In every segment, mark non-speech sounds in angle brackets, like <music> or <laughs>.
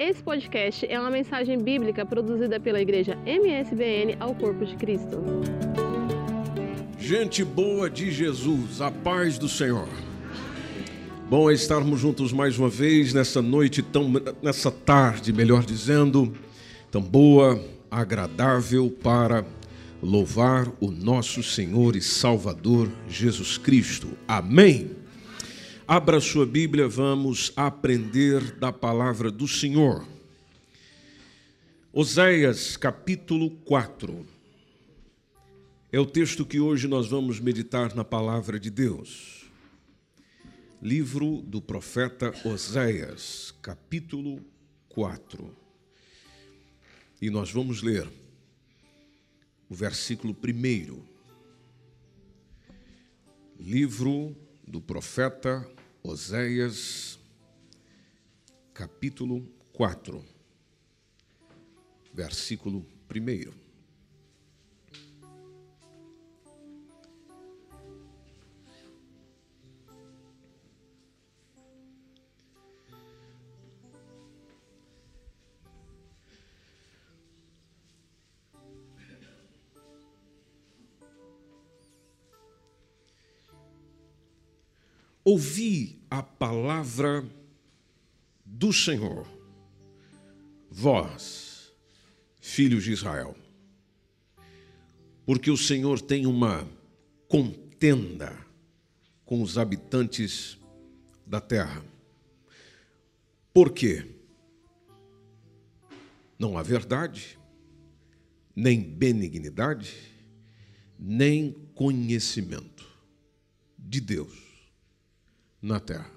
Esse podcast é uma mensagem bíblica produzida pela igreja MSBN ao Corpo de Cristo. Gente boa de Jesus, a paz do Senhor. Bom é estarmos juntos mais uma vez nessa noite tão nessa tarde, melhor dizendo, tão boa, agradável para louvar o nosso Senhor e Salvador Jesus Cristo. Amém. Abra sua Bíblia, vamos aprender da palavra do Senhor. Oséias capítulo 4. É o texto que hoje nós vamos meditar na palavra de Deus. Livro do profeta Oséias, capítulo 4. E nós vamos ler o versículo 1. Livro do profeta Oséias, capítulo 4, versículo 1. Ouvi a palavra do Senhor, vós, filhos de Israel, porque o Senhor tem uma contenda com os habitantes da terra. Por quê? Não há verdade, nem benignidade, nem conhecimento de Deus na terra.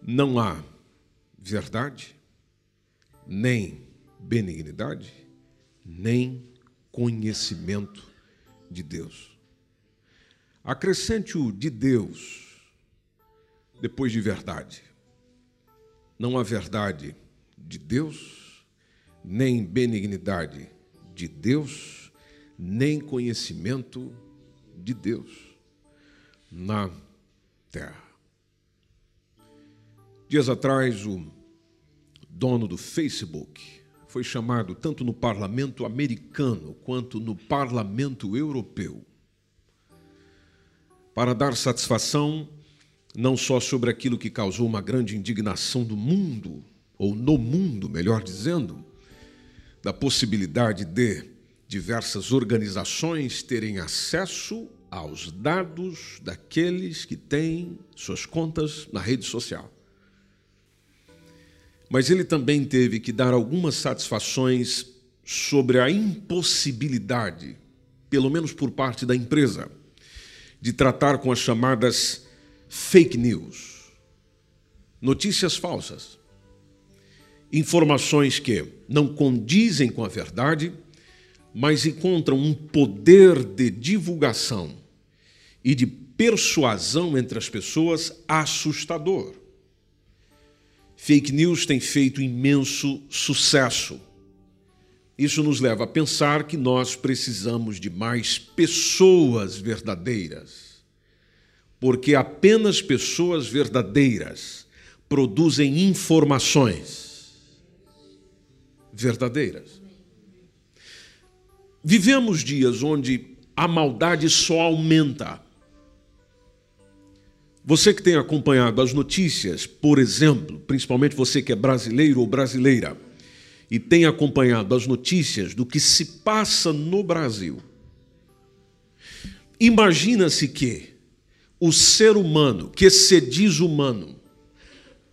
Não há verdade, nem benignidade, nem conhecimento de Deus. Acrescente o de Deus depois de verdade. Não há verdade de Deus, nem benignidade de Deus, nem conhecimento de Deus na terra. Dias atrás, o dono do Facebook foi chamado tanto no parlamento americano quanto no parlamento europeu para dar satisfação não só sobre aquilo que causou uma grande indignação do mundo, ou no mundo, melhor dizendo, da possibilidade de diversas organizações terem acesso aos dados daqueles que têm suas contas na rede social. Mas ele também teve que dar algumas satisfações sobre a impossibilidade, pelo menos por parte da empresa, de tratar com as chamadas fake news, notícias falsas, informações que não condizem com a verdade, mas encontram um poder de divulgação e de persuasão entre as pessoas assustador. Fake news tem feito imenso sucesso. Isso nos leva a pensar que nós precisamos de mais pessoas verdadeiras. Porque apenas pessoas verdadeiras produzem informações verdadeiras. Vivemos dias onde a maldade só aumenta. Você que tem acompanhado as notícias, por exemplo, principalmente você que é brasileiro ou brasileira, e tem acompanhado as notícias do que se passa no Brasil, imagina-se que o ser humano, que se diz humano,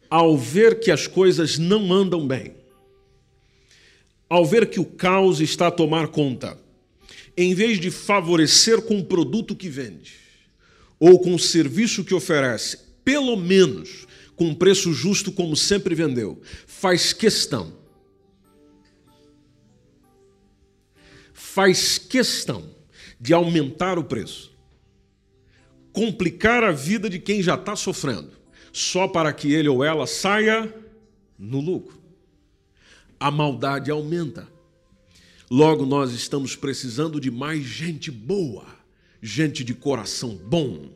ao ver que as coisas não andam bem, ao ver que o caos está a tomar conta, em vez de favorecer com o produto que vende, ou com o serviço que oferece, pelo menos com um preço justo, como sempre vendeu, faz questão. Faz questão de aumentar o preço, complicar a vida de quem já está sofrendo, só para que ele ou ela saia no lucro. A maldade aumenta. Logo, nós estamos precisando de mais gente boa gente de coração bom,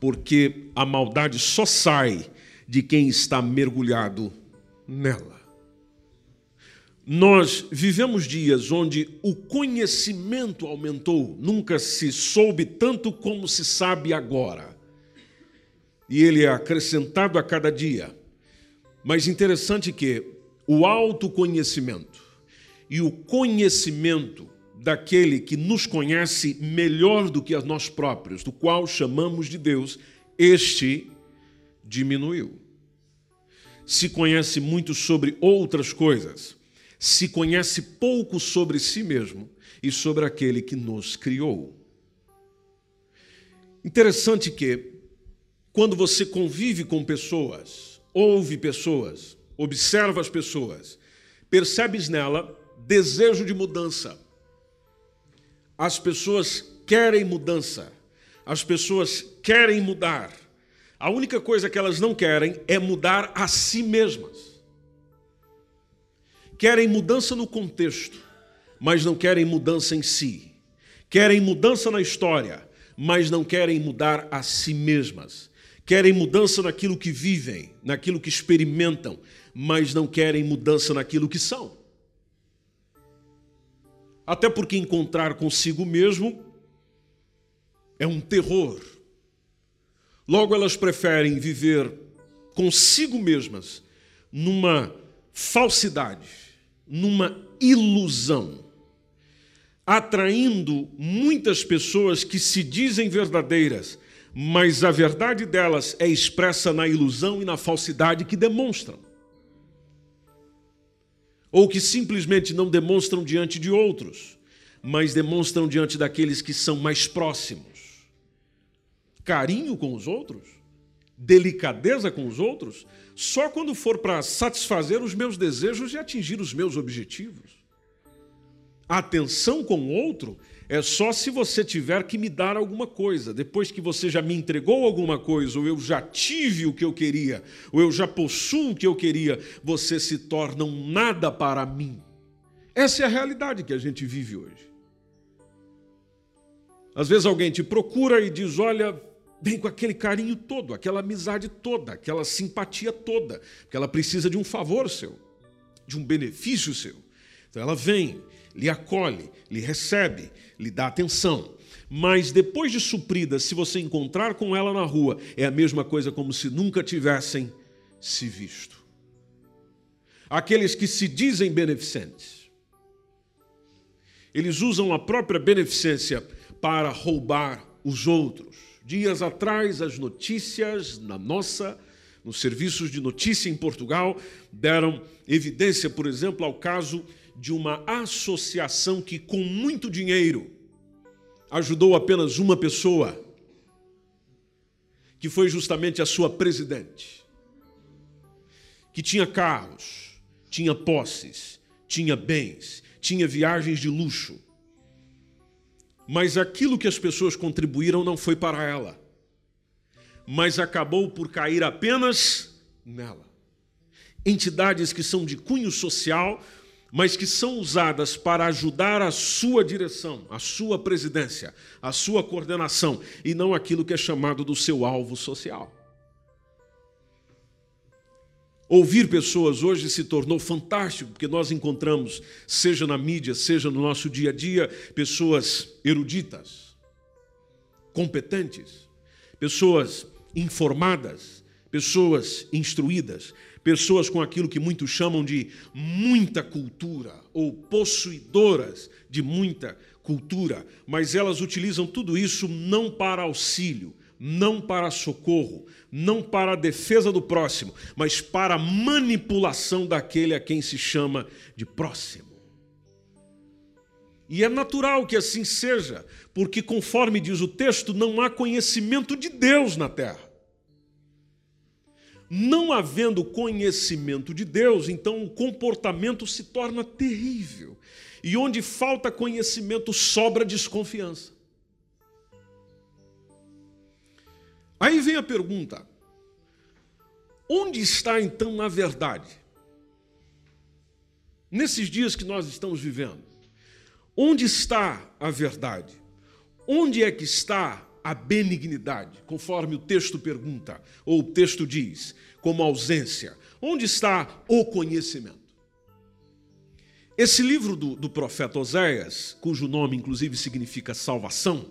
porque a maldade só sai de quem está mergulhado nela. Nós vivemos dias onde o conhecimento aumentou, nunca se soube tanto como se sabe agora. E ele é acrescentado a cada dia. Mas interessante que o autoconhecimento e o conhecimento daquele que nos conhece melhor do que a nós próprios, do qual chamamos de Deus, este diminuiu. Se conhece muito sobre outras coisas, se conhece pouco sobre si mesmo e sobre aquele que nos criou. Interessante que, quando você convive com pessoas, ouve pessoas, observa as pessoas, percebes nela desejo de mudança. As pessoas querem mudança, as pessoas querem mudar. A única coisa que elas não querem é mudar a si mesmas. Querem mudança no contexto, mas não querem mudança em si. Querem mudança na história, mas não querem mudar a si mesmas. Querem mudança naquilo que vivem, naquilo que experimentam, mas não querem mudança naquilo que são. Até porque encontrar consigo mesmo é um terror. Logo, elas preferem viver consigo mesmas numa falsidade, numa ilusão, atraindo muitas pessoas que se dizem verdadeiras, mas a verdade delas é expressa na ilusão e na falsidade que demonstram. Ou que simplesmente não demonstram diante de outros, mas demonstram diante daqueles que são mais próximos carinho com os outros, delicadeza com os outros, só quando for para satisfazer os meus desejos e atingir os meus objetivos. Atenção com o outro é só se você tiver que me dar alguma coisa. Depois que você já me entregou alguma coisa, ou eu já tive o que eu queria, ou eu já possuo o que eu queria, você se torna um nada para mim. Essa é a realidade que a gente vive hoje. Às vezes alguém te procura e diz: Olha, vem com aquele carinho todo, aquela amizade toda, aquela simpatia toda, porque ela precisa de um favor seu, de um benefício seu. Então ela vem, lhe acolhe, lhe recebe, lhe dá atenção. Mas depois de suprida, se você encontrar com ela na rua, é a mesma coisa como se nunca tivessem se visto. Aqueles que se dizem beneficentes, eles usam a própria beneficência para roubar os outros Dias atrás, as notícias na nossa, nos serviços de notícia em Portugal, deram evidência, por exemplo, ao caso de uma associação que, com muito dinheiro, ajudou apenas uma pessoa, que foi justamente a sua presidente, que tinha carros, tinha posses, tinha bens, tinha viagens de luxo, mas aquilo que as pessoas contribuíram não foi para ela, mas acabou por cair apenas nela. Entidades que são de cunho social, mas que são usadas para ajudar a sua direção, a sua presidência, a sua coordenação, e não aquilo que é chamado do seu alvo social. Ouvir pessoas hoje se tornou fantástico, porque nós encontramos, seja na mídia, seja no nosso dia a dia, pessoas eruditas, competentes, pessoas informadas, pessoas instruídas, pessoas com aquilo que muitos chamam de muita cultura ou possuidoras de muita cultura, mas elas utilizam tudo isso não para auxílio, não para socorro, não para a defesa do próximo, mas para a manipulação daquele a quem se chama de próximo. E é natural que assim seja, porque, conforme diz o texto, não há conhecimento de Deus na terra. Não havendo conhecimento de Deus, então o comportamento se torna terrível. E onde falta conhecimento, sobra desconfiança. Aí vem a pergunta: onde está então a verdade? Nesses dias que nós estamos vivendo, onde está a verdade? Onde é que está a benignidade, conforme o texto pergunta, ou o texto diz, como ausência? Onde está o conhecimento? Esse livro do, do profeta Oséias, cujo nome inclusive significa salvação,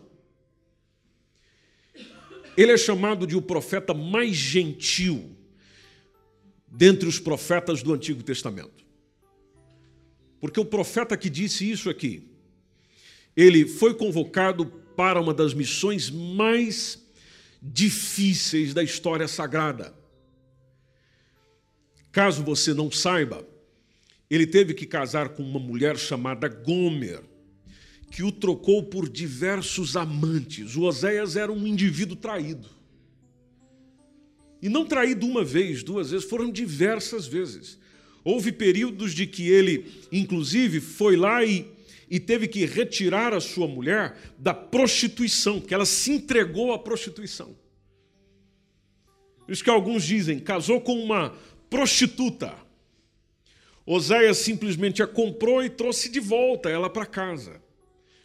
ele é chamado de o profeta mais gentil dentre os profetas do Antigo Testamento. Porque o profeta que disse isso aqui, ele foi convocado para uma das missões mais difíceis da história sagrada. Caso você não saiba, ele teve que casar com uma mulher chamada Gomer, que o trocou por diversos amantes. O Oséias era um indivíduo traído. E não traído uma vez, duas vezes, foram diversas vezes. Houve períodos de que ele, inclusive, foi lá e, e teve que retirar a sua mulher da prostituição, que ela se entregou à prostituição. Por isso que alguns dizem, casou com uma prostituta. Oséias simplesmente a comprou e trouxe de volta ela para casa.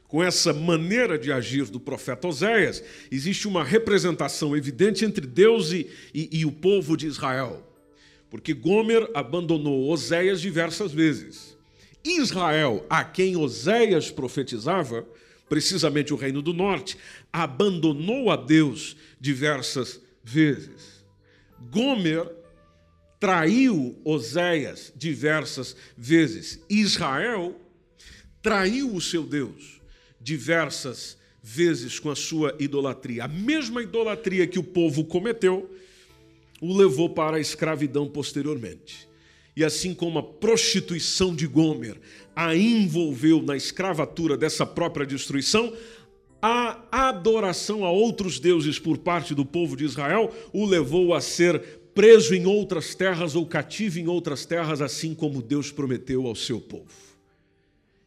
Com essa maneira de agir do profeta Oséias, existe uma representação evidente entre Deus e, e, e o povo de Israel. Porque Gomer abandonou Oséias diversas vezes. Israel, a quem Oséias profetizava, precisamente o reino do norte, abandonou a Deus diversas vezes. Gomer traiu Oséias diversas vezes. Israel traiu o seu Deus diversas vezes com a sua idolatria. A mesma idolatria que o povo cometeu o levou para a escravidão posteriormente. E assim como a prostituição de Gomer a envolveu na escravatura dessa própria destruição, a adoração a outros deuses por parte do povo de Israel o levou a ser preso em outras terras ou cativo em outras terras, assim como Deus prometeu ao seu povo.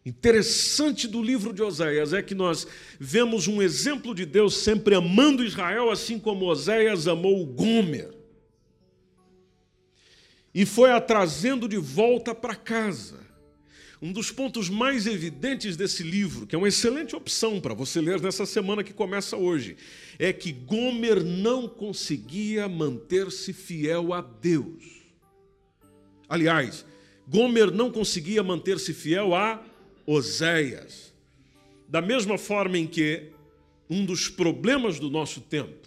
Interessante do livro de Oséias é que nós vemos um exemplo de Deus sempre amando Israel, assim como Oséias amou Gomer. E foi a trazendo de volta para casa. Um dos pontos mais evidentes desse livro, que é uma excelente opção para você ler nessa semana que começa hoje, é que Gomer não conseguia manter-se fiel a Deus. Aliás, Gomer não conseguia manter-se fiel a Oséias. Da mesma forma em que um dos problemas do nosso tempo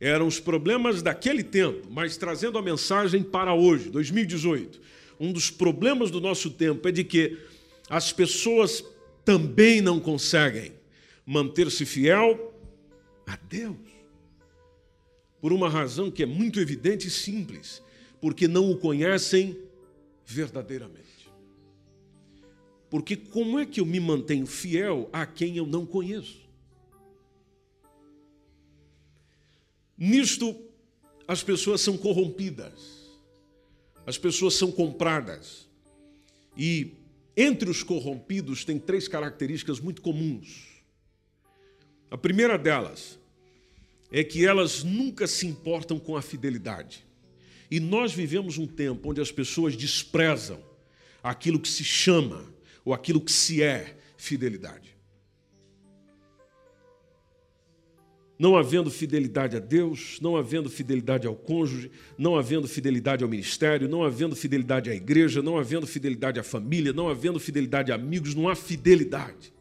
eram os problemas daquele tempo, mas trazendo a mensagem para hoje, 2018. Um dos problemas do nosso tempo é de que as pessoas também não conseguem manter-se fiel a Deus. Por uma razão que é muito evidente e simples, porque não o conhecem verdadeiramente. Porque como é que eu me mantenho fiel a quem eu não conheço? Nisto, as pessoas são corrompidas, as pessoas são compradas. E entre os corrompidos tem três características muito comuns. A primeira delas é que elas nunca se importam com a fidelidade. E nós vivemos um tempo onde as pessoas desprezam aquilo que se chama ou aquilo que se é fidelidade. Não havendo fidelidade a Deus, não havendo fidelidade ao cônjuge, não havendo fidelidade ao ministério, não havendo fidelidade à igreja, não havendo fidelidade à família, não havendo fidelidade a amigos, não há fidelidade.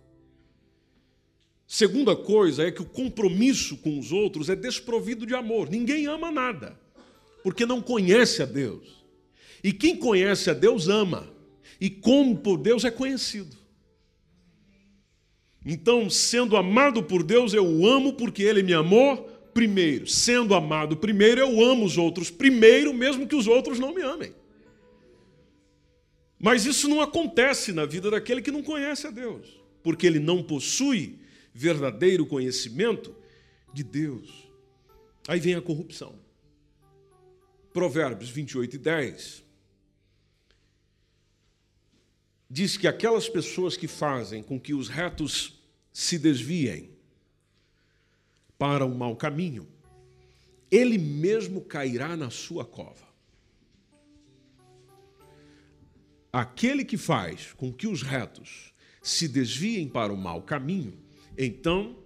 Segunda coisa é que o compromisso com os outros é desprovido de amor. Ninguém ama nada, porque não conhece a Deus. E quem conhece a Deus ama e como por Deus é conhecido. Então, sendo amado por Deus, eu o amo porque ele me amou primeiro. Sendo amado primeiro, eu amo os outros primeiro, mesmo que os outros não me amem. Mas isso não acontece na vida daquele que não conhece a Deus, porque ele não possui verdadeiro conhecimento de Deus. Aí vem a corrupção. Provérbios 28 e 10 diz que aquelas pessoas que fazem com que os retos se desviem para o mau caminho, ele mesmo cairá na sua cova. Aquele que faz com que os retos se desviem para o mau caminho, então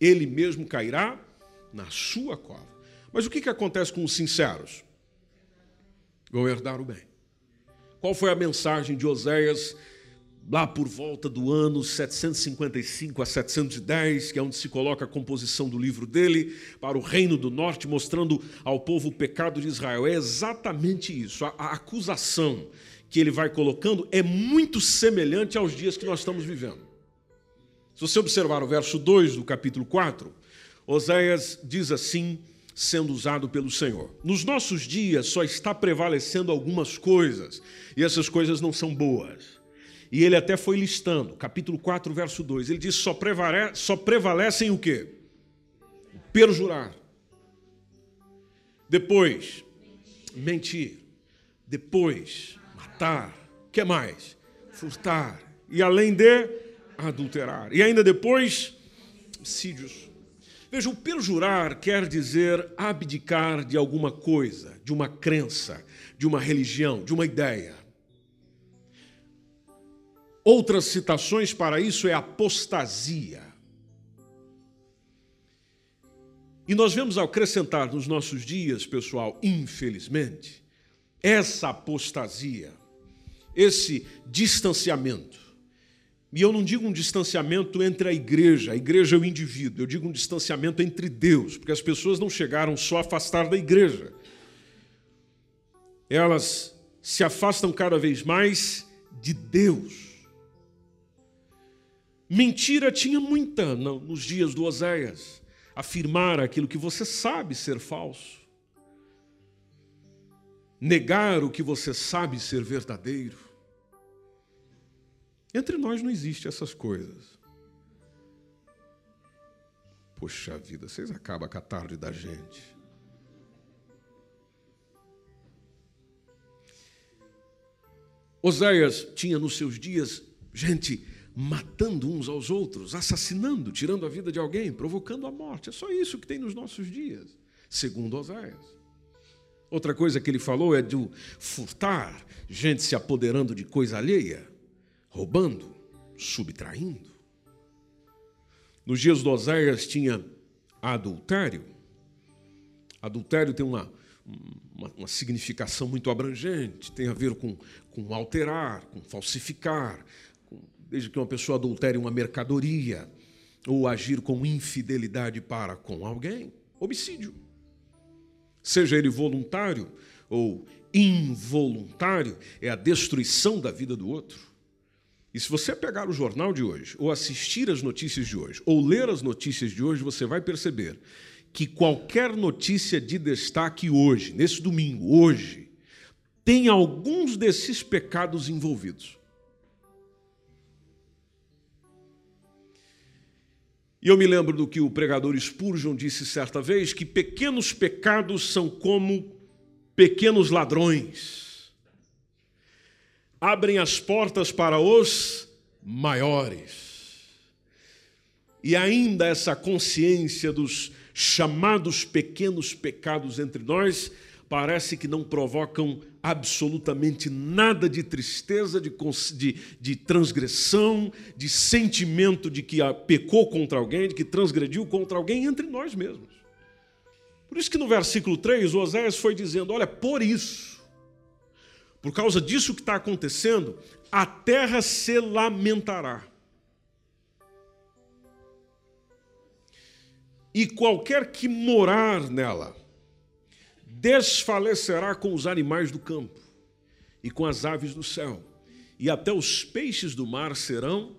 ele mesmo cairá na sua cova. Mas o que, que acontece com os sinceros? Vão herdar o bem. Qual foi a mensagem de Oséias lá por volta do ano 755 a 710, que é onde se coloca a composição do livro dele, para o reino do norte, mostrando ao povo o pecado de Israel. É exatamente isso. A, a acusação que ele vai colocando é muito semelhante aos dias que nós estamos vivendo. Se você observar o verso 2 do capítulo 4, Oséias diz assim, sendo usado pelo Senhor: Nos nossos dias só está prevalecendo algumas coisas, e essas coisas não são boas. E ele até foi listando, capítulo 4, verso 2. Ele diz: só, prevale, só prevalecem o quê? Perjurar. Depois, mentir. Depois, matar. Que mais? Furtar. E além de adulterar. E ainda depois, homicídios. Veja, o perjurar quer dizer abdicar de alguma coisa, de uma crença, de uma religião, de uma ideia. Outras citações para isso é apostasia. E nós vemos acrescentar nos nossos dias, pessoal, infelizmente, essa apostasia, esse distanciamento e eu não digo um distanciamento entre a igreja, a igreja é o indivíduo, eu digo um distanciamento entre Deus, porque as pessoas não chegaram só a afastar da igreja. Elas se afastam cada vez mais de Deus. Mentira tinha muita nos dias do Oséias. Afirmar aquilo que você sabe ser falso. Negar o que você sabe ser verdadeiro. Entre nós não existe essas coisas. Poxa vida, vocês acabam com a tarde da gente. Oséias tinha nos seus dias gente matando uns aos outros, assassinando, tirando a vida de alguém, provocando a morte. É só isso que tem nos nossos dias, segundo Oséias. Outra coisa que ele falou é de furtar, gente se apoderando de coisa alheia roubando, subtraindo. Nos dias do Oséias tinha adultério. Adultério tem uma, uma, uma, significação muito abrangente, tem a ver com, com alterar, com falsificar, com, desde que uma pessoa adultere uma mercadoria, ou agir com infidelidade para com alguém. Homicídio. Seja ele voluntário ou involuntário, é a destruição da vida do outro. E se você pegar o jornal de hoje, ou assistir as notícias de hoje, ou ler as notícias de hoje, você vai perceber que qualquer notícia de destaque hoje, nesse domingo, hoje, tem alguns desses pecados envolvidos. E eu me lembro do que o pregador Spurgeon disse certa vez, que pequenos pecados são como pequenos ladrões abrem as portas para os maiores. E ainda essa consciência dos chamados pequenos pecados entre nós parece que não provocam absolutamente nada de tristeza, de, de, de, transgressão, de sentimento de que pecou contra alguém, de que transgrediu contra alguém entre nós mesmos. Por isso que no versículo 3, Oséias foi dizendo: Olha, por isso, por causa disso que está acontecendo, a terra se lamentará. E qualquer que morar nela desfalecerá com os animais do campo e com as aves do céu, e até os peixes do mar serão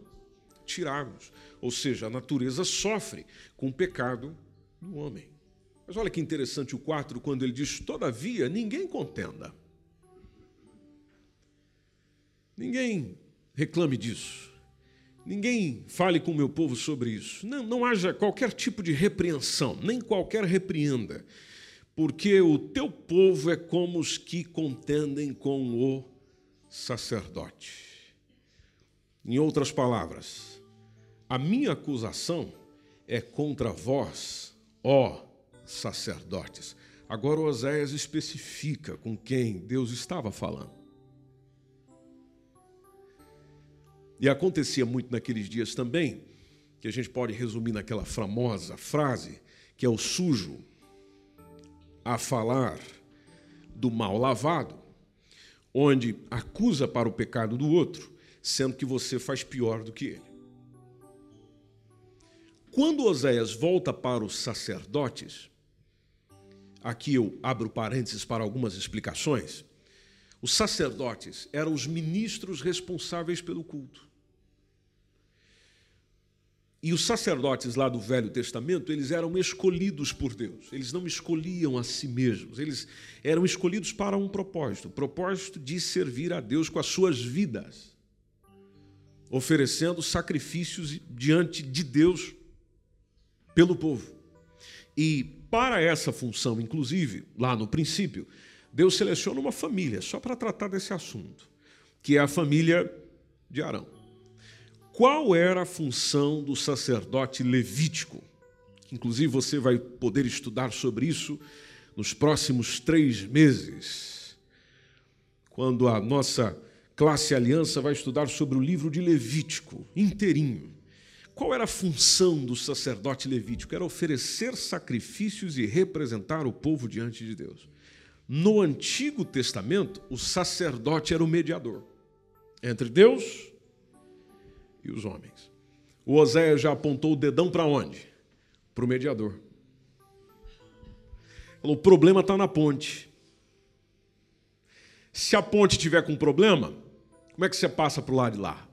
tirados. Ou seja, a natureza sofre com o pecado do homem. Mas olha que interessante o 4, quando ele diz: Todavia, ninguém contenda. Ninguém reclame disso. Ninguém fale com o meu povo sobre isso. Não, não haja qualquer tipo de repreensão, nem qualquer repreenda, porque o teu povo é como os que contendem com o sacerdote. Em outras palavras, a minha acusação é contra vós, ó sacerdotes. Agora Oséias especifica com quem Deus estava falando. E acontecia muito naqueles dias também que a gente pode resumir naquela famosa frase, que é o sujo a falar do mal lavado, onde acusa para o pecado do outro, sendo que você faz pior do que ele. Quando Oséias volta para os sacerdotes, aqui eu abro parênteses para algumas explicações, os sacerdotes eram os ministros responsáveis pelo culto. E os sacerdotes lá do Velho Testamento, eles eram escolhidos por Deus. Eles não escolhiam a si mesmos. Eles eram escolhidos para um propósito, o propósito de servir a Deus com as suas vidas, oferecendo sacrifícios diante de Deus pelo povo. E para essa função, inclusive, lá no princípio, Deus seleciona uma família só para tratar desse assunto, que é a família de Arão. Qual era a função do sacerdote levítico? Inclusive, você vai poder estudar sobre isso nos próximos três meses, quando a nossa classe Aliança vai estudar sobre o livro de Levítico inteirinho. Qual era a função do sacerdote levítico? Era oferecer sacrifícios e representar o povo diante de Deus. No Antigo Testamento, o sacerdote era o mediador entre Deus e os homens. O Oséias já apontou o dedão para onde? Para o mediador. O problema está na ponte. Se a ponte tiver com problema, como é que você passa para o lado de lá?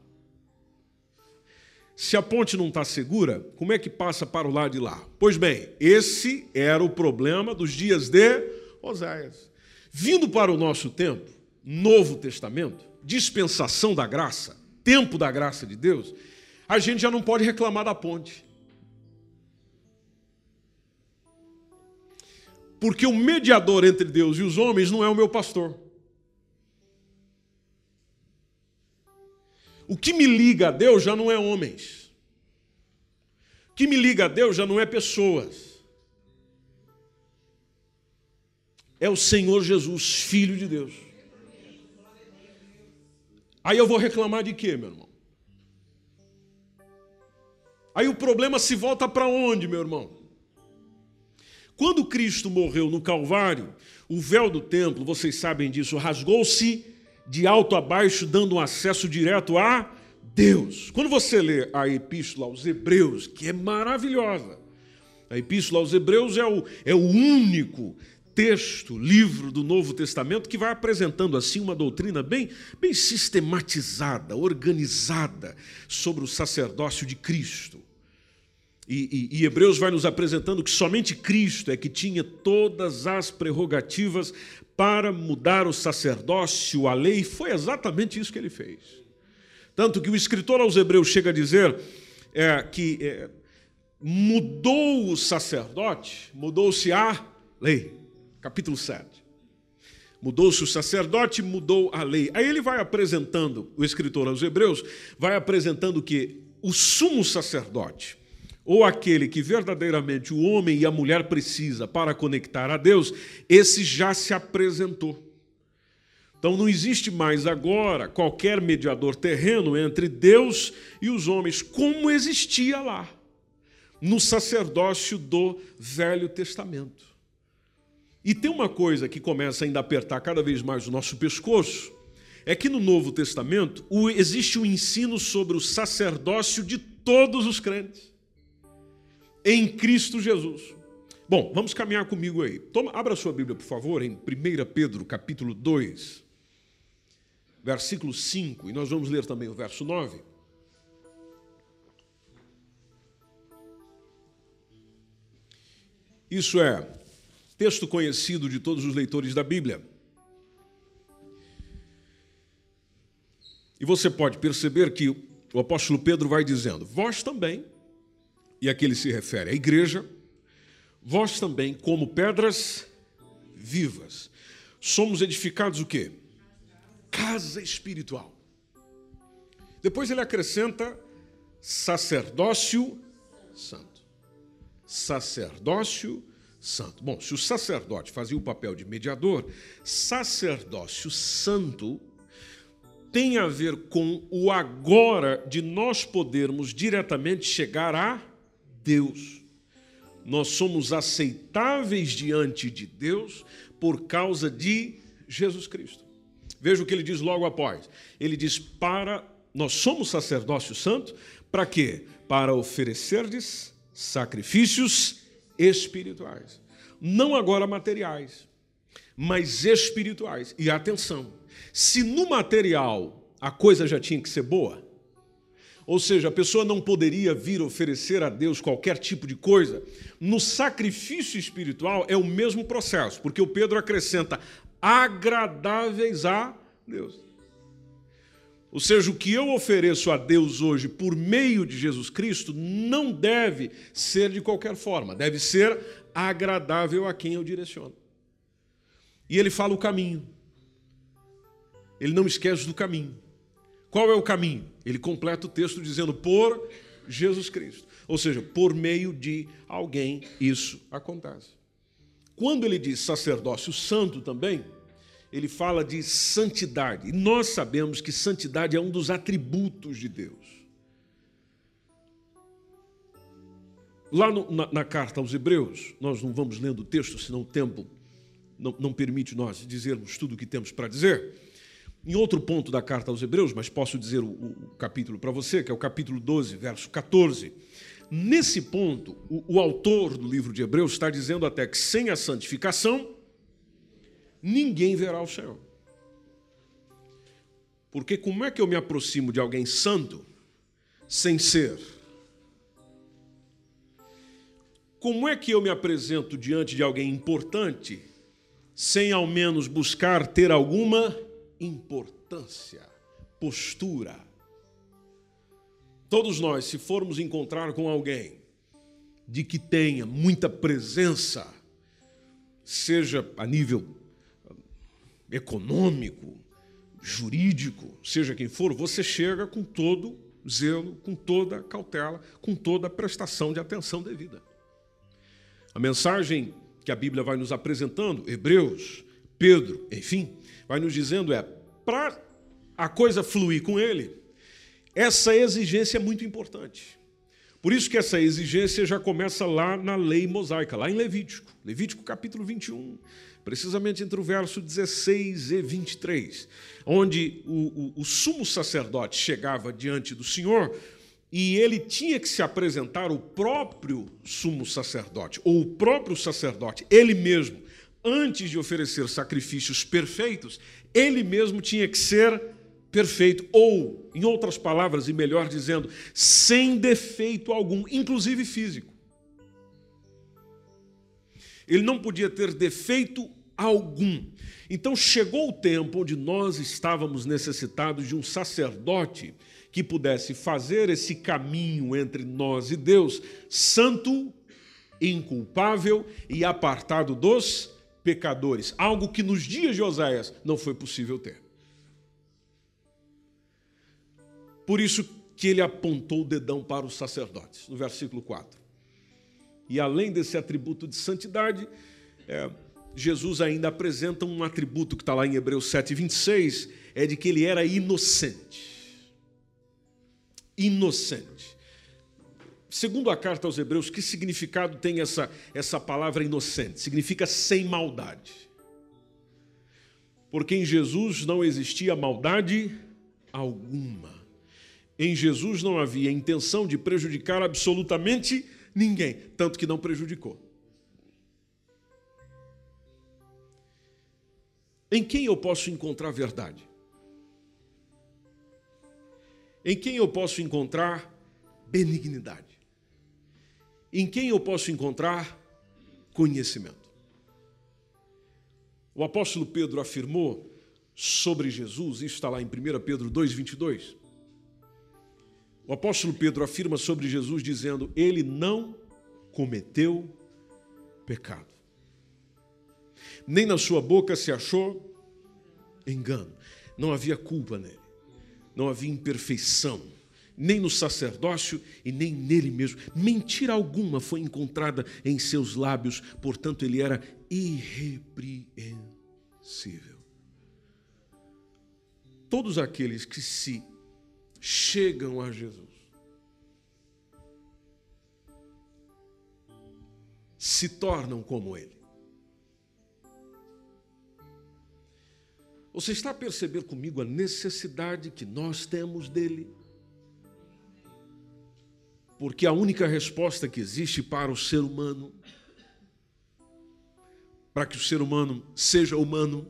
Se a ponte não está segura, como é que passa para o lado de lá? Pois bem, esse era o problema dos dias de Oséias. Vindo para o nosso tempo, Novo Testamento, dispensação da graça, tempo da graça de Deus, a gente já não pode reclamar da ponte. Porque o mediador entre Deus e os homens não é o meu pastor. O que me liga a Deus já não é homens. O que me liga a Deus já não é pessoas. É o Senhor Jesus, Filho de Deus. Aí eu vou reclamar de quê, meu irmão? Aí o problema se volta para onde, meu irmão? Quando Cristo morreu no Calvário, o véu do templo, vocês sabem disso, rasgou-se de alto a baixo, dando um acesso direto a Deus. Quando você lê a Epístola aos Hebreus, que é maravilhosa, a Epístola aos Hebreus é o, é o único texto, livro do Novo Testamento que vai apresentando assim uma doutrina bem, bem sistematizada, organizada sobre o sacerdócio de Cristo. E, e, e, Hebreus vai nos apresentando que somente Cristo é que tinha todas as prerrogativas para mudar o sacerdócio, a lei, e foi exatamente isso que ele fez. Tanto que o escritor aos Hebreus chega a dizer é, que é, mudou o sacerdote, mudou-se a lei capítulo 7. Mudou-se o sacerdote, mudou a lei. Aí ele vai apresentando, o escritor aos Hebreus, vai apresentando que o sumo sacerdote, ou aquele que verdadeiramente o homem e a mulher precisa para conectar a Deus, esse já se apresentou. Então não existe mais agora qualquer mediador terreno entre Deus e os homens, como existia lá, no sacerdócio do Velho Testamento. E tem uma coisa que começa ainda a apertar cada vez mais o nosso pescoço, é que no Novo Testamento existe um ensino sobre o sacerdócio de todos os crentes em Cristo Jesus. Bom, vamos caminhar comigo aí. Toma, abra sua Bíblia, por favor, em 1 Pedro, capítulo 2, versículo 5, e nós vamos ler também o verso 9. Isso é texto conhecido de todos os leitores da Bíblia. E você pode perceber que o apóstolo Pedro vai dizendo: Vós também, e aqui ele se refere à igreja, vós também, como pedras vivas, somos edificados o quê? Casa espiritual. Depois ele acrescenta sacerdócio santo. Sacerdócio santo. Bom, se o sacerdote fazia o papel de mediador, sacerdócio santo tem a ver com o agora de nós podermos diretamente chegar a Deus. Nós somos aceitáveis diante de Deus por causa de Jesus Cristo. Veja o que ele diz logo após. Ele diz: Para nós somos sacerdócio santo, para quê? Para oferecerdes sacrifícios espirituais. Não agora materiais, mas espirituais. E atenção, se no material a coisa já tinha que ser boa, ou seja, a pessoa não poderia vir oferecer a Deus qualquer tipo de coisa, no sacrifício espiritual é o mesmo processo, porque o Pedro acrescenta agradáveis a Deus. Ou seja, o que eu ofereço a Deus hoje por meio de Jesus Cristo não deve ser de qualquer forma, deve ser agradável a quem eu direciono. E ele fala o caminho. Ele não esquece do caminho. Qual é o caminho? Ele completa o texto dizendo por Jesus Cristo. Ou seja, por meio de alguém isso acontece. Quando ele diz sacerdócio santo também, ele fala de santidade. E nós sabemos que santidade é um dos atributos de Deus. Lá no, na, na, carta aos Hebreus, nós não vamos lendo o texto, senão o tempo não, não permite nós dizermos tudo o que temos para dizer. Em outro ponto da carta aos Hebreus, mas posso dizer o, o capítulo para você, que é o capítulo 12, verso 14. Nesse ponto, o, o autor do livro de Hebreus está dizendo até que sem a santificação, ninguém verá o Senhor. Porque como é que eu me aproximo de alguém santo sem ser? Como é que eu me apresento diante de alguém importante sem ao menos buscar ter alguma importância, postura? Todos nós, se formos encontrar com alguém de que tenha muita presença, seja a nível econômico, jurídico, seja quem for, você chega com todo zelo, com toda cautela, com toda prestação de atenção devida. A mensagem que a Bíblia vai nos apresentando, Hebreus, Pedro, enfim, vai nos dizendo é para a coisa fluir com ele, essa exigência é muito importante. Por isso que essa exigência já começa lá na lei mosaica, lá em Levítico, Levítico capítulo 21, precisamente entre o verso 16 e 23, onde o, o, o sumo sacerdote chegava diante do Senhor e ele tinha que se apresentar o próprio sumo sacerdote, ou o próprio sacerdote, ele mesmo, antes de oferecer sacrifícios perfeitos, ele mesmo tinha que ser perfeito, ou, em outras palavras, e melhor dizendo, sem defeito algum, inclusive físico. Ele não podia ter defeito algum. Então chegou o tempo onde nós estávamos necessitados de um sacerdote que pudesse fazer esse caminho entre nós e Deus, santo, inculpável e apartado dos pecadores, algo que nos dias de Oséias não foi possível ter. Por isso que ele apontou o dedão para os sacerdotes, no versículo 4. E além desse atributo de santidade, é, Jesus ainda apresenta um atributo que está lá em Hebreus 7, 26, é de que ele era inocente. Inocente. Segundo a carta aos Hebreus, que significado tem essa, essa palavra inocente? Significa sem maldade. Porque em Jesus não existia maldade alguma. Em Jesus não havia intenção de prejudicar absolutamente ninguém, tanto que não prejudicou. Em quem eu posso encontrar verdade? Em quem eu posso encontrar benignidade? Em quem eu posso encontrar conhecimento? O apóstolo Pedro afirmou sobre Jesus, isso está lá em 1 Pedro 2,22. O apóstolo Pedro afirma sobre Jesus dizendo: Ele não cometeu pecado nem na sua boca se achou engano. Não havia culpa nele, não havia imperfeição, nem no sacerdócio e nem nele mesmo. Mentira alguma foi encontrada em seus lábios, portanto, ele era irrepreensível. todos aqueles que se chegam a Jesus se tornam como Ele. Você está a perceber comigo a necessidade que nós temos dele? Porque a única resposta que existe para o ser humano, para que o ser humano seja humano,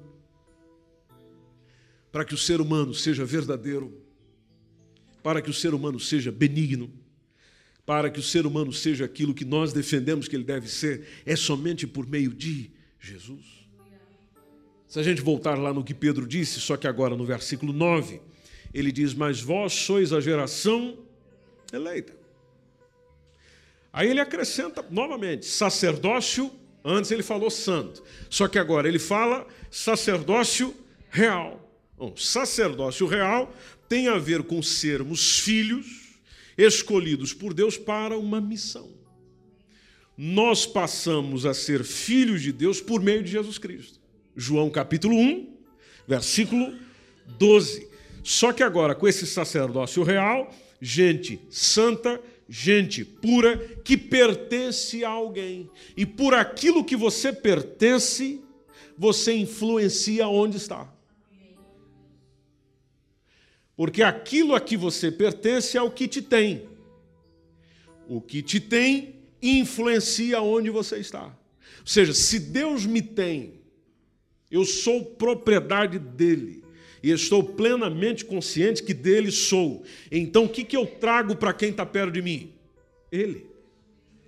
para que o ser humano seja verdadeiro, para que o ser humano seja benigno, para que o ser humano seja aquilo que nós defendemos que ele deve ser, é somente por meio de Jesus. Se a gente voltar lá no que Pedro disse, só que agora no versículo 9, ele diz: Mas vós sois a geração eleita. Aí ele acrescenta novamente: sacerdócio, antes ele falou santo, só que agora ele fala sacerdócio real. Bom, sacerdócio real tem a ver com sermos filhos escolhidos por Deus para uma missão. Nós passamos a ser filhos de Deus por meio de Jesus Cristo. João capítulo 1, versículo 12. Só que agora, com esse sacerdócio real, gente santa, gente pura, que pertence a alguém. E por aquilo que você pertence, você influencia onde está. Porque aquilo a que você pertence é o que te tem. O que te tem influencia onde você está. Ou seja, se Deus me tem eu sou propriedade dele. E estou plenamente consciente que dele sou. Então, o que, que eu trago para quem está perto de mim? Ele.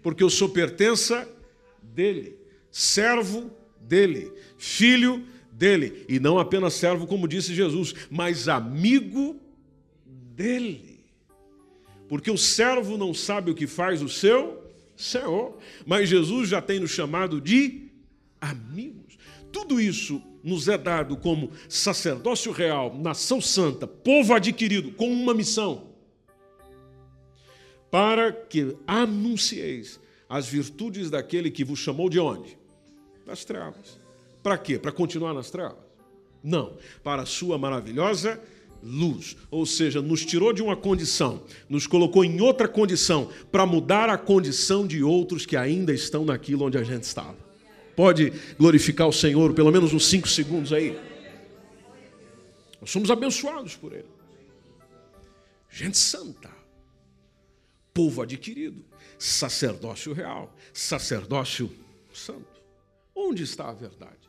Porque eu sou pertença dele, servo dele, filho dele. E não apenas servo, como disse Jesus, mas amigo dele. Porque o servo não sabe o que faz o seu Senhor, mas Jesus já tem nos chamado de amigos. Tudo isso nos é dado como sacerdócio real, nação santa, povo adquirido com uma missão, para que anuncieis as virtudes daquele que vos chamou de onde? Das trevas. Para quê? Para continuar nas trevas? Não, para a sua maravilhosa luz. Ou seja, nos tirou de uma condição, nos colocou em outra condição, para mudar a condição de outros que ainda estão naquilo onde a gente estava. Pode glorificar o Senhor pelo menos uns cinco segundos aí? Nós somos abençoados por Ele. Gente santa, povo adquirido, sacerdócio real, sacerdócio santo. Onde está a verdade?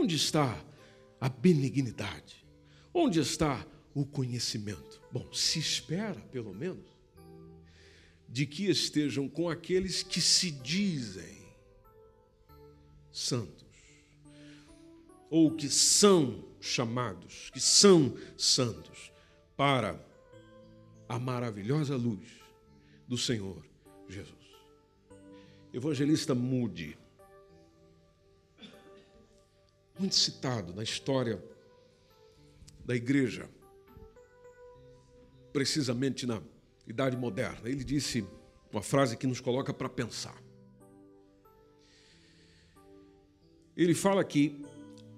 Onde está a benignidade? Onde está o conhecimento? Bom, se espera, pelo menos, de que estejam com aqueles que se dizem santos, ou que são chamados, que são santos, para a maravilhosa luz do Senhor Jesus. Evangelista Mude, muito citado na história da igreja, precisamente na idade moderna. Ele disse uma frase que nos coloca para pensar. Ele fala que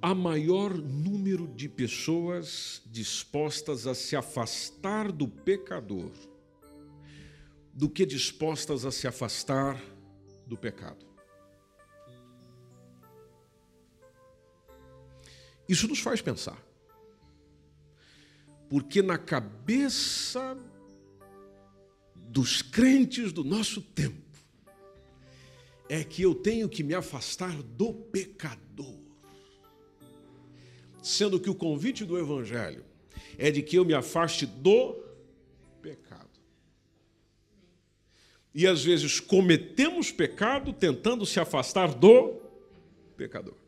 há maior número de pessoas dispostas a se afastar do pecador do que dispostas a se afastar do pecado. Isso nos faz pensar. Porque na cabeça dos crentes do nosso tempo é que eu tenho que me afastar do pecador. Sendo que o convite do Evangelho é de que eu me afaste do pecado. E às vezes cometemos pecado tentando se afastar do pecador.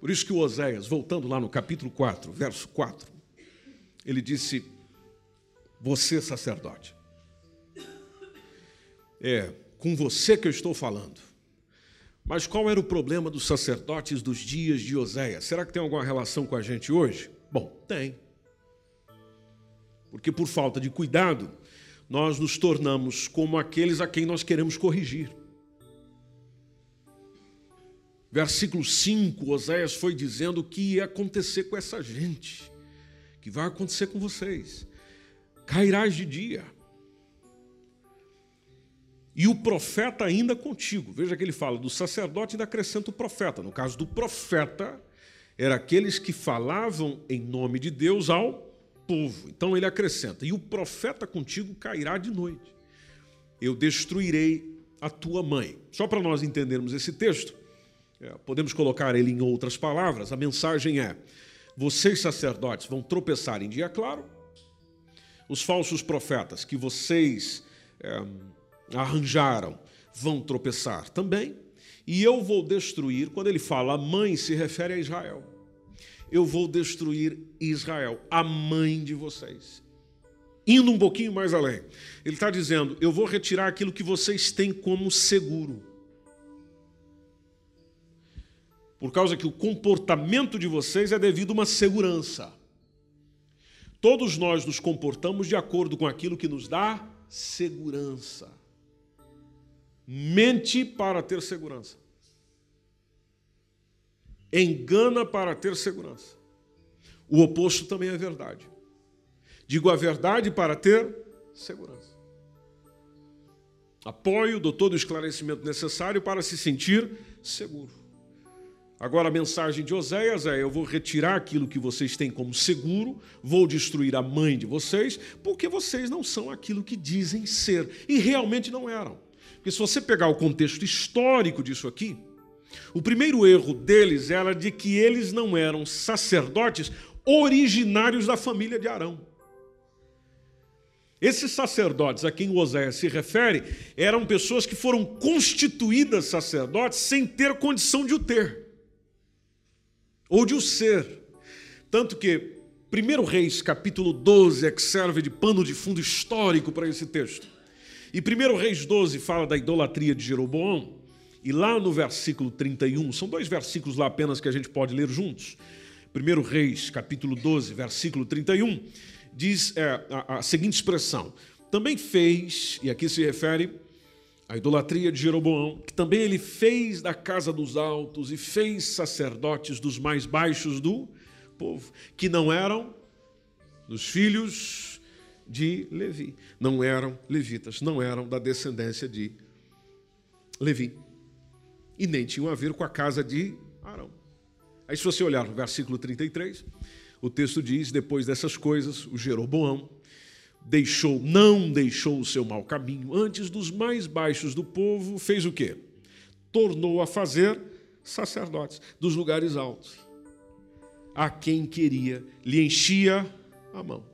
Por isso que o Oséias, voltando lá no capítulo 4, verso 4, ele disse: você, sacerdote. É com você que eu estou falando. Mas qual era o problema dos sacerdotes dos dias de Oséias? Será que tem alguma relação com a gente hoje? Bom, tem. Porque por falta de cuidado, nós nos tornamos como aqueles a quem nós queremos corrigir. Versículo 5, Oséias foi dizendo o que ia acontecer com essa gente, que vai acontecer com vocês. Cairás de dia. E o profeta ainda contigo. Veja que ele fala do sacerdote e ainda acrescenta o profeta. No caso do profeta, era aqueles que falavam em nome de Deus ao povo. Então ele acrescenta: E o profeta contigo cairá de noite. Eu destruirei a tua mãe. Só para nós entendermos esse texto, podemos colocar ele em outras palavras. A mensagem é: vocês sacerdotes vão tropeçar em dia claro, os falsos profetas que vocês é, arranjaram vão tropeçar também, e eu vou destruir. Quando ele fala a mãe, se refere a Israel. Eu vou destruir Israel, a mãe de vocês. Indo um pouquinho mais além, ele está dizendo: eu vou retirar aquilo que vocês têm como seguro. Por causa que o comportamento de vocês é devido a uma segurança. Todos nós nos comportamos de acordo com aquilo que nos dá segurança. Mente para ter segurança. Engana para ter segurança. O oposto também é verdade. Digo a verdade para ter segurança. Apoio, dou todo o esclarecimento necessário para se sentir seguro. Agora a mensagem de Oséias é: eu vou retirar aquilo que vocês têm como seguro, vou destruir a mãe de vocês, porque vocês não são aquilo que dizem ser. E realmente não eram. Porque se você pegar o contexto histórico disso aqui, o primeiro erro deles era de que eles não eram sacerdotes originários da família de Arão. Esses sacerdotes a quem Oséias se refere eram pessoas que foram constituídas sacerdotes sem ter condição de o ter ou de o ser. Tanto que 1 Reis, capítulo 12, é que serve de pano de fundo histórico para esse texto. E 1 Reis 12 fala da idolatria de Jeroboão, e lá no versículo 31, são dois versículos lá apenas que a gente pode ler juntos. 1 Reis, capítulo 12, versículo 31, diz é, a, a seguinte expressão: Também fez, e aqui se refere a idolatria de Jeroboão, que também ele fez da casa dos altos e fez sacerdotes dos mais baixos do povo, que não eram dos filhos de Levi, não eram levitas, não eram da descendência de Levi. E nem tinham a ver com a casa de Arão. Aí, se você olhar no versículo 33, o texto diz: depois dessas coisas, o Jeroboão deixou, não deixou o seu mau caminho, antes dos mais baixos do povo, fez o quê? Tornou a fazer sacerdotes dos lugares altos. A quem queria, lhe enchia a mão.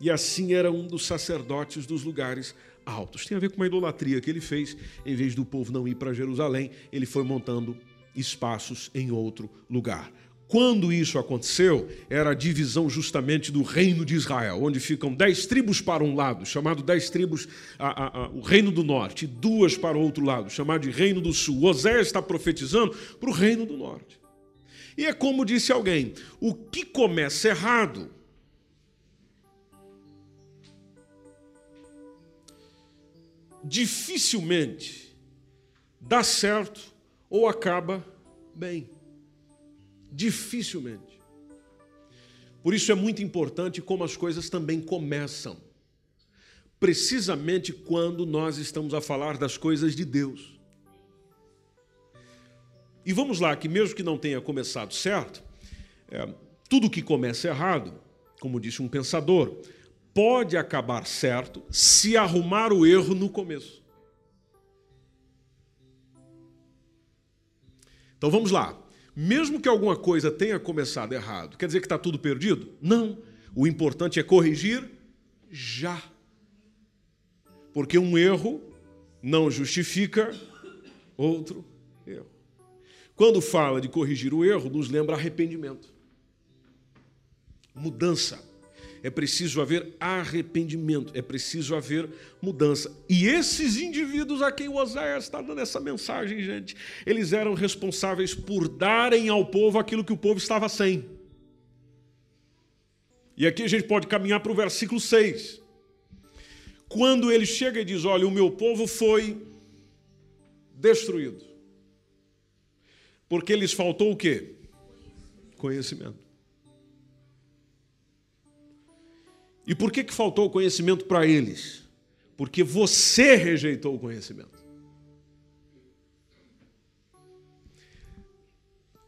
E assim era um dos sacerdotes dos lugares altos. Tem a ver com uma idolatria que ele fez, em vez do povo não ir para Jerusalém, ele foi montando espaços em outro lugar. Quando isso aconteceu, era a divisão justamente do reino de Israel, onde ficam dez tribos para um lado, chamado dez tribos, a, a, a, o reino do norte, e duas para o outro lado, chamado de reino do sul. Oséias está profetizando para o reino do norte. E é como disse alguém: o que começa errado, dificilmente dá certo ou acaba bem. Dificilmente. Por isso é muito importante como as coisas também começam. Precisamente quando nós estamos a falar das coisas de Deus. E vamos lá, que mesmo que não tenha começado certo, é, tudo que começa errado, como disse um pensador, pode acabar certo se arrumar o erro no começo. Então vamos lá. Mesmo que alguma coisa tenha começado errado, quer dizer que está tudo perdido? Não. O importante é corrigir já. Porque um erro não justifica outro erro. Quando fala de corrigir o erro, nos lembra arrependimento, mudança é preciso haver arrependimento, é preciso haver mudança. E esses indivíduos a quem o Oséias está dando essa mensagem, gente, eles eram responsáveis por darem ao povo aquilo que o povo estava sem. E aqui a gente pode caminhar para o versículo 6. Quando ele chega e diz: Olha, o meu povo foi destruído. Porque lhes faltou o quê? Conhecimento. E por que, que faltou o conhecimento para eles? Porque você rejeitou o conhecimento.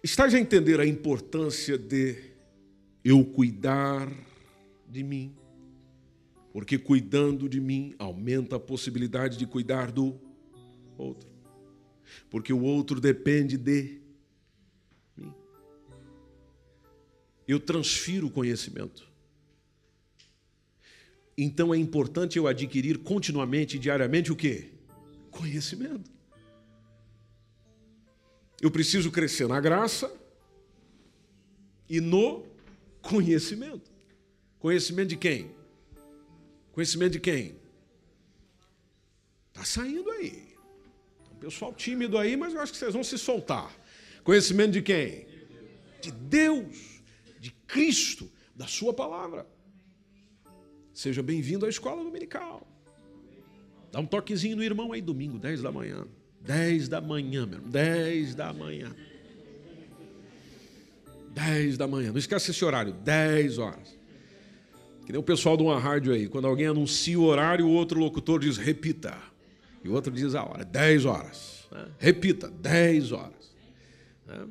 Estás a entender a importância de eu cuidar de mim? Porque cuidando de mim aumenta a possibilidade de cuidar do outro. Porque o outro depende de mim. Eu transfiro o conhecimento. Então é importante eu adquirir continuamente, diariamente, o quê? Conhecimento. Eu preciso crescer na graça e no conhecimento. Conhecimento de quem? Conhecimento de quem? Está saindo aí. Um pessoal tímido aí, mas eu acho que vocês vão se soltar. Conhecimento de quem? De Deus, de Cristo, da Sua palavra. Seja bem-vindo à escola dominical. Dá um toquezinho no irmão aí, domingo, 10 da manhã. 10 da manhã, meu irmão. 10 da manhã. 10 da manhã. Não esquece esse horário, 10 horas. Que nem o pessoal de uma rádio aí. Quando alguém anuncia o horário, o outro locutor diz repita. E o outro diz a hora, 10 horas. Né? Repita, 10 horas. Né?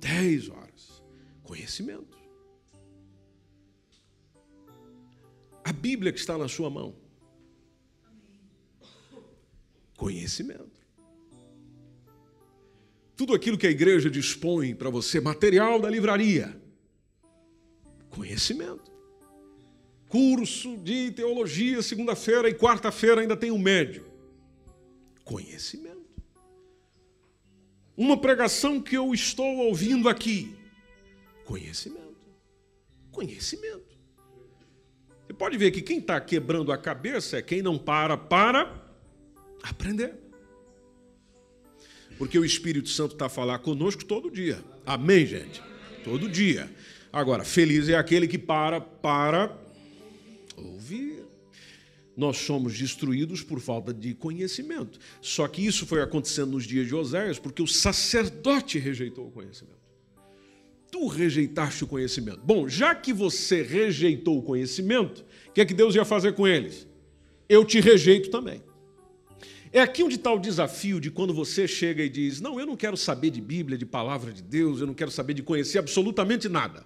10 horas. Conhecimento. A Bíblia que está na sua mão. Conhecimento. Tudo aquilo que a igreja dispõe para você, material da livraria. Conhecimento. Curso de teologia, segunda-feira e quarta-feira ainda tem um médio. Conhecimento. Uma pregação que eu estou ouvindo aqui. Conhecimento. Conhecimento. Você pode ver que quem está quebrando a cabeça é quem não para para aprender. Porque o Espírito Santo está a falar conosco todo dia. Amém, gente? Todo dia. Agora, feliz é aquele que para para ouvir. Nós somos destruídos por falta de conhecimento. Só que isso foi acontecendo nos dias de Oséias porque o sacerdote rejeitou o conhecimento tu rejeitaste o conhecimento. Bom, já que você rejeitou o conhecimento, o que é que Deus ia fazer com eles? Eu te rejeito também. É aqui onde está o desafio de quando você chega e diz: Não, eu não quero saber de Bíblia, de palavra de Deus, eu não quero saber de conhecer absolutamente nada.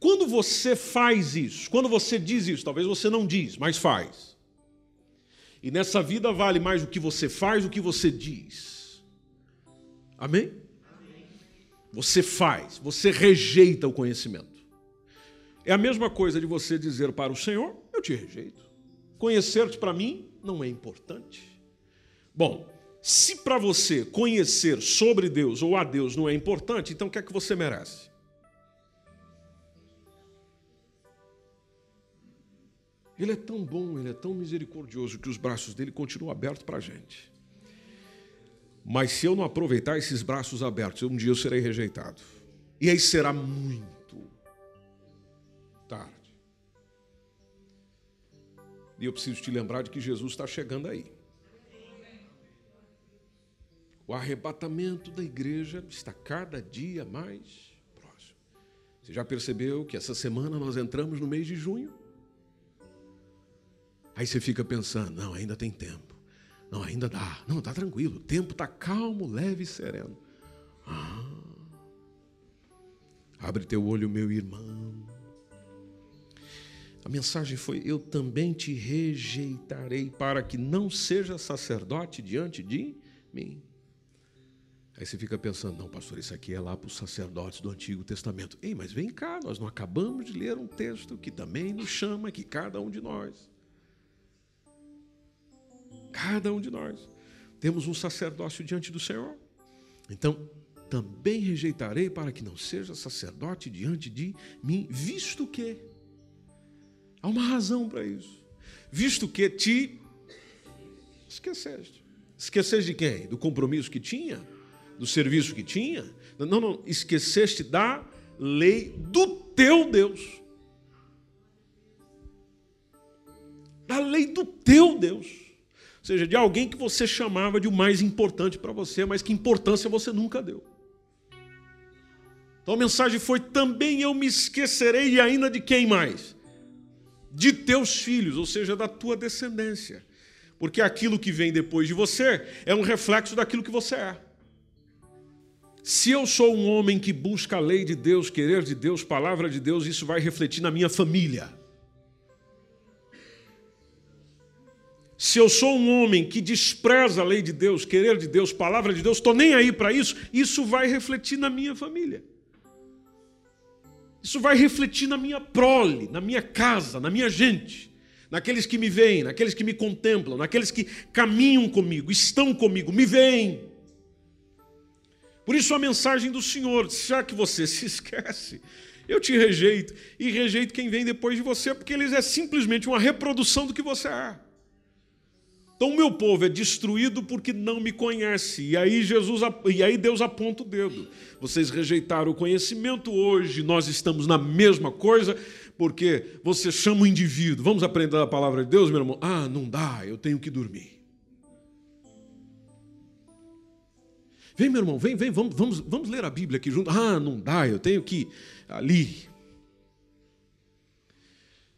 Quando você faz isso, quando você diz isso, talvez você não diz, mas faz. E nessa vida vale mais o que você faz do que você diz. Amém? Você faz, você rejeita o conhecimento. É a mesma coisa de você dizer para o Senhor: Eu te rejeito. Conhecer-te para mim não é importante. Bom, se para você conhecer sobre Deus ou a Deus não é importante, então o que é que você merece? Ele é tão bom, ele é tão misericordioso que os braços dele continuam abertos para a gente. Mas se eu não aproveitar esses braços abertos, um dia eu serei rejeitado. E aí será muito tarde. E eu preciso te lembrar de que Jesus está chegando aí. O arrebatamento da igreja está cada dia mais próximo. Você já percebeu que essa semana nós entramos no mês de junho? Aí você fica pensando, não, ainda tem tempo. Não, ainda dá. Não, está tranquilo. O tempo está calmo, leve e sereno. Ah. Abre teu olho, meu irmão. A mensagem foi: Eu também te rejeitarei para que não seja sacerdote diante de mim. Aí você fica pensando: Não, pastor, isso aqui é lá para os sacerdotes do Antigo Testamento. Ei, mas vem cá, nós não acabamos de ler um texto que também nos chama que cada um de nós Cada um de nós. Temos um sacerdócio diante do Senhor. Então, também rejeitarei para que não seja sacerdote diante de mim, visto que. Há uma razão para isso. Visto que te esqueceste. Esqueceste de quem? Do compromisso que tinha? Do serviço que tinha? Não, não, esqueceste da lei do teu Deus. Da lei do teu Deus seja, de alguém que você chamava de o mais importante para você, mas que importância você nunca deu. Então a mensagem foi: também eu me esquecerei e ainda de quem mais? De teus filhos, ou seja, da tua descendência. Porque aquilo que vem depois de você é um reflexo daquilo que você é. Se eu sou um homem que busca a lei de Deus, querer de Deus, palavra de Deus, isso vai refletir na minha família. Se eu sou um homem que despreza a lei de Deus, querer de Deus, palavra de Deus, estou nem aí para isso, isso vai refletir na minha família. Isso vai refletir na minha prole, na minha casa, na minha gente, naqueles que me veem, naqueles que me contemplam, naqueles que caminham comigo, estão comigo, me veem. Por isso a mensagem do Senhor, já que você <laughs> se esquece, eu te rejeito e rejeito quem vem depois de você, porque eles é simplesmente uma reprodução do que você é. Então meu povo é destruído porque não me conhece. E aí Jesus e aí Deus aponta o dedo. Vocês rejeitaram o conhecimento hoje, nós estamos na mesma coisa, porque você chama o indivíduo. Vamos aprender a palavra de Deus, meu irmão? Ah, não dá, eu tenho que dormir. Vem, meu irmão, vem, vem, vamos, vamos, vamos ler a Bíblia aqui junto. Ah, não dá, eu tenho que ali.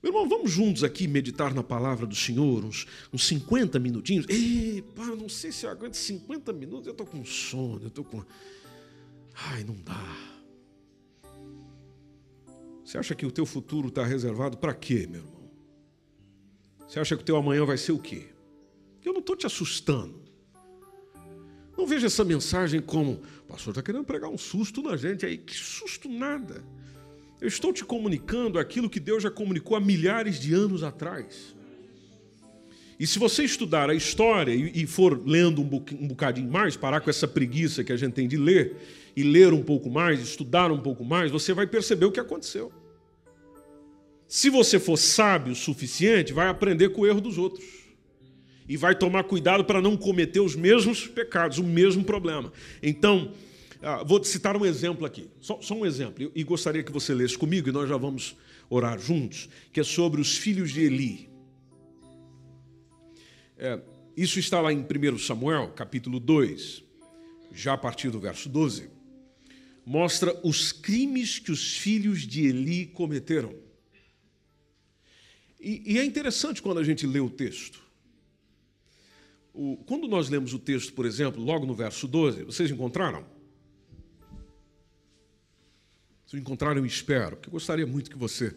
Meu irmão, vamos juntos aqui meditar na palavra do Senhor, uns, uns 50 minutinhos. Ei, pá, não sei se eu aguento 50 minutos, eu estou com sono, eu estou com. Ai, não dá. Você acha que o teu futuro está reservado para quê, meu irmão? Você acha que o teu amanhã vai ser o quê? Eu não estou te assustando. Não veja essa mensagem como, o pastor está querendo pregar um susto na gente aí. Que susto nada. Eu estou te comunicando aquilo que Deus já comunicou há milhares de anos atrás. E se você estudar a história e for lendo um bocadinho mais, parar com essa preguiça que a gente tem de ler, e ler um pouco mais, estudar um pouco mais, você vai perceber o que aconteceu. Se você for sábio o suficiente, vai aprender com o erro dos outros e vai tomar cuidado para não cometer os mesmos pecados, o mesmo problema. Então, ah, vou citar um exemplo aqui, só, só, um exemplo, e gostaria que você lesse comigo, e nós já vamos orar juntos, que é sobre os filhos de Eli. É, isso está lá em 1 Samuel, capítulo 2, já a partir do verso 12. Mostra os crimes que os filhos de Eli cometeram. E, e é interessante quando a gente lê o texto. O, quando nós lemos o texto, por exemplo, logo no verso 12, vocês encontraram? Se encontraram, eu espero, porque eu gostaria muito que você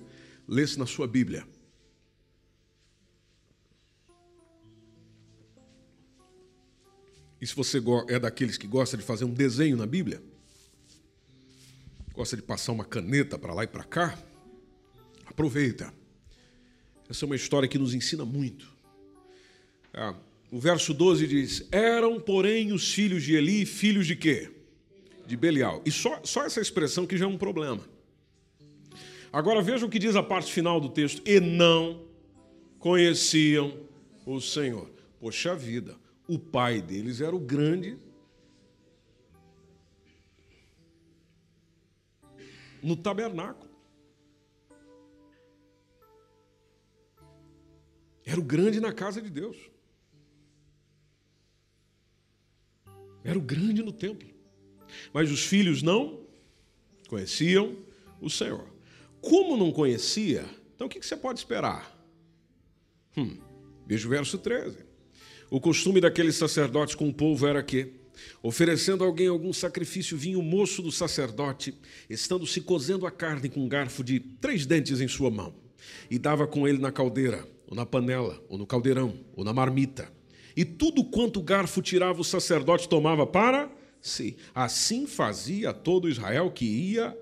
lesse na sua Bíblia. E se você é daqueles que gosta de fazer um desenho na Bíblia, gosta de passar uma caneta para lá e para cá, aproveita. Essa é uma história que nos ensina muito. Ah, o verso 12 diz: Eram, porém, os filhos de Eli, filhos de quê? De Belial. E só, só essa expressão que já é um problema. Agora veja o que diz a parte final do texto: E não conheciam o Senhor. Poxa vida, o pai deles era o grande. No tabernáculo. Era o grande na casa de Deus. Era o grande no templo. Mas os filhos não conheciam o Senhor. Como não conhecia, então o que você pode esperar? Hum, veja o verso 13. O costume daqueles sacerdotes com o povo era que, oferecendo a alguém algum sacrifício, vinha o moço do sacerdote, estando se cozendo a carne com um garfo de três dentes em sua mão, e dava com ele na caldeira, ou na panela, ou no caldeirão, ou na marmita e tudo quanto o garfo tirava o sacerdote tomava para si. Assim fazia todo Israel que ia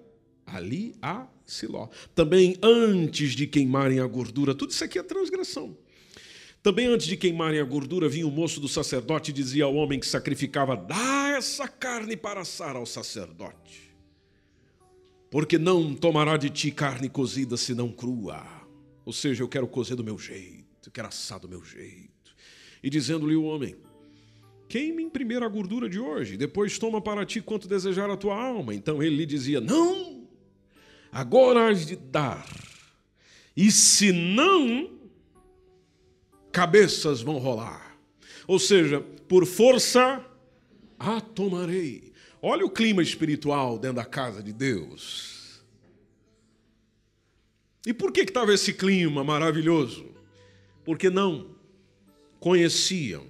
ali a Siló. Também antes de queimarem a gordura, tudo isso aqui é transgressão. Também antes de queimarem a gordura, vinha o moço do sacerdote e dizia ao homem que sacrificava: Dá essa carne para assar ao sacerdote, porque não tomará de ti carne cozida senão crua. Ou seja, eu quero cozer do meu jeito, eu quero assar do meu jeito e dizendo-lhe o homem: Queime primeiro a gordura de hoje, depois toma para ti quanto desejar a tua alma. Então ele lhe dizia: Não, agora has de dar, e se não, cabeças vão rolar. Ou seja, por força a tomarei. Olha o clima espiritual dentro da casa de Deus. E por que estava esse clima maravilhoso? Porque não conheciam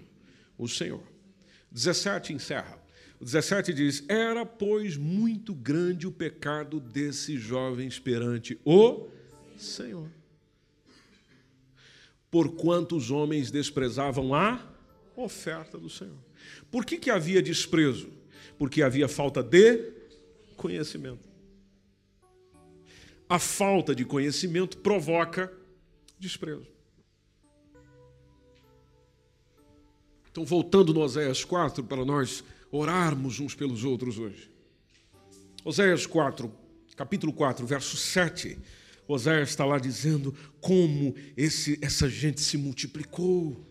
o Senhor. 17 encerra. O 17 diz: Era, pois, muito grande o pecado desses jovens perante o Senhor. Porquanto os homens desprezavam a oferta do Senhor. Por que, que havia desprezo? Porque havia falta de conhecimento. A falta de conhecimento provoca desprezo. Então, voltando no Oséias 4, para nós orarmos uns pelos outros hoje. Oséias 4, capítulo 4, verso 7. Oséias está lá dizendo como esse, essa gente se multiplicou.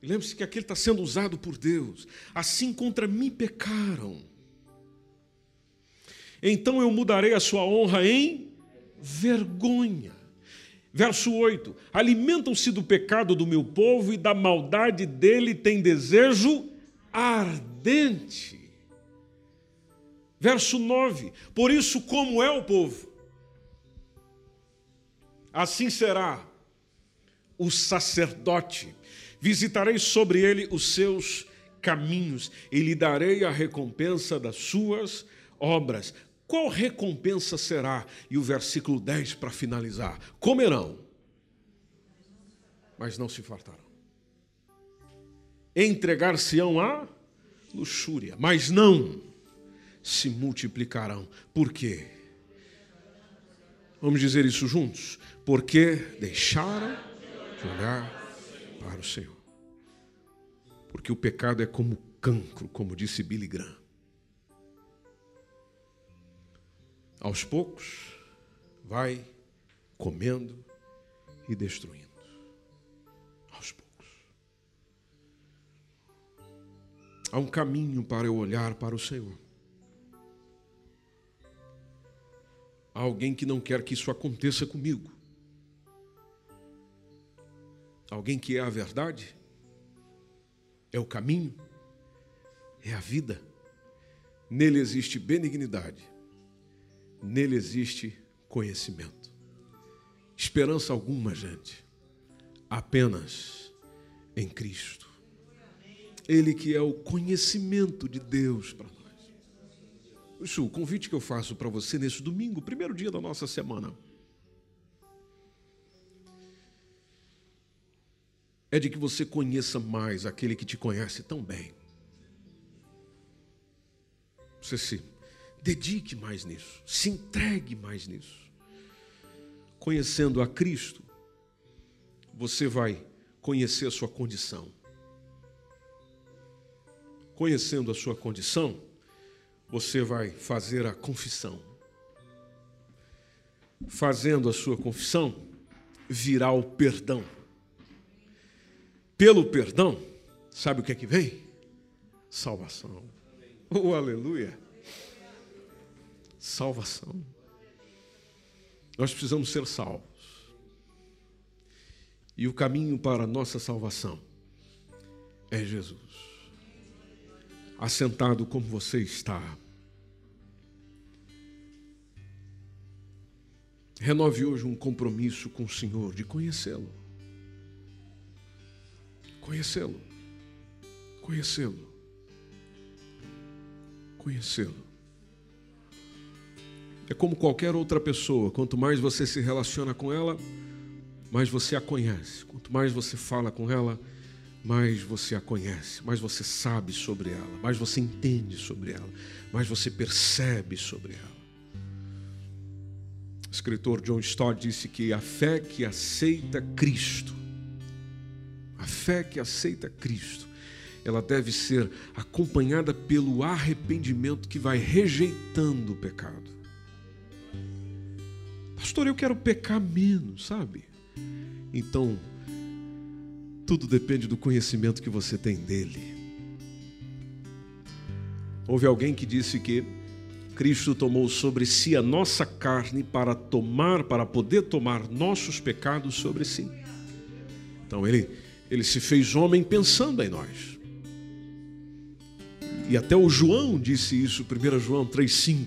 Lembre-se que aquele está sendo usado por Deus. Assim contra mim pecaram. Então eu mudarei a sua honra em vergonha. Verso 8: Alimentam-se do pecado do meu povo e da maldade dele tem desejo ardente. Verso 9: Por isso, como é o povo, assim será o sacerdote. Visitarei sobre ele os seus caminhos e lhe darei a recompensa das suas obras. Qual recompensa será? E o versículo 10 para finalizar: Comerão, mas não se fartarão entregar-se-ão à luxúria, mas não se multiplicarão. Por quê? Vamos dizer isso juntos? Porque deixaram de olhar para o Senhor. Porque o pecado é como cancro, como disse Billy Graham. Aos poucos, vai comendo e destruindo. Há um caminho para eu olhar para o Senhor. Há alguém que não quer que isso aconteça comigo. Alguém que é a verdade, é o caminho, é a vida. Nele existe benignidade, nele existe conhecimento. Esperança alguma, gente, apenas em Cristo. Ele que é o conhecimento de Deus para nós. Isso, o convite que eu faço para você nesse domingo, primeiro dia da nossa semana, é de que você conheça mais aquele que te conhece tão bem. Você se dedique mais nisso, se entregue mais nisso. Conhecendo a Cristo, você vai conhecer a sua condição conhecendo a sua condição, você vai fazer a confissão. Fazendo a sua confissão, virá o perdão. Pelo perdão, sabe o que é que vem? Salvação. Oh, aleluia! Salvação. Nós precisamos ser salvos. E o caminho para a nossa salvação é Jesus assentado como você está. Renove hoje um compromisso com o Senhor de conhecê-lo. Conhecê-lo. Conhecê-lo. Conhecê-lo. É como qualquer outra pessoa, quanto mais você se relaciona com ela, mais você a conhece. Quanto mais você fala com ela, mais você a conhece, mais você sabe sobre ela, mais você entende sobre ela, mais você percebe sobre ela. O escritor John Stott disse que a fé que aceita Cristo, a fé que aceita Cristo, ela deve ser acompanhada pelo arrependimento que vai rejeitando o pecado. Pastor, eu quero pecar menos, sabe? Então, tudo depende do conhecimento que você tem dele. Houve alguém que disse que Cristo tomou sobre si a nossa carne para tomar, para poder tomar nossos pecados sobre si. Então ele, ele se fez homem pensando em nós. E até o João disse isso, 1 João 3,5,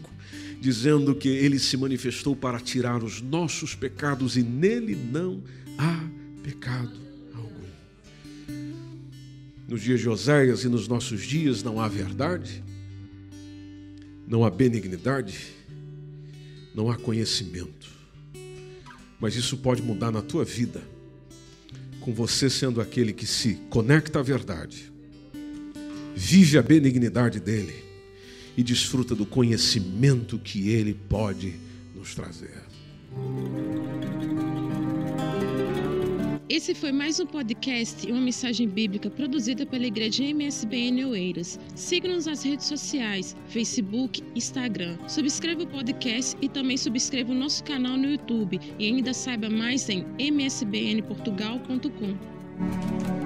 dizendo que ele se manifestou para tirar os nossos pecados e nele não há pecado algum. Nos dias de Oséias e nos nossos dias não há verdade, não há benignidade, não há conhecimento. Mas isso pode mudar na tua vida, com você sendo aquele que se conecta à verdade vive a benignidade dele e desfruta do conhecimento que ele pode nos trazer. Esse foi mais um podcast e uma mensagem bíblica produzida pela Igreja MSBN Oeiras. Siga-nos nas redes sociais, Facebook, Instagram. Subscreva o podcast e também subscreva o nosso canal no YouTube. E ainda saiba mais em msbnportugal.com.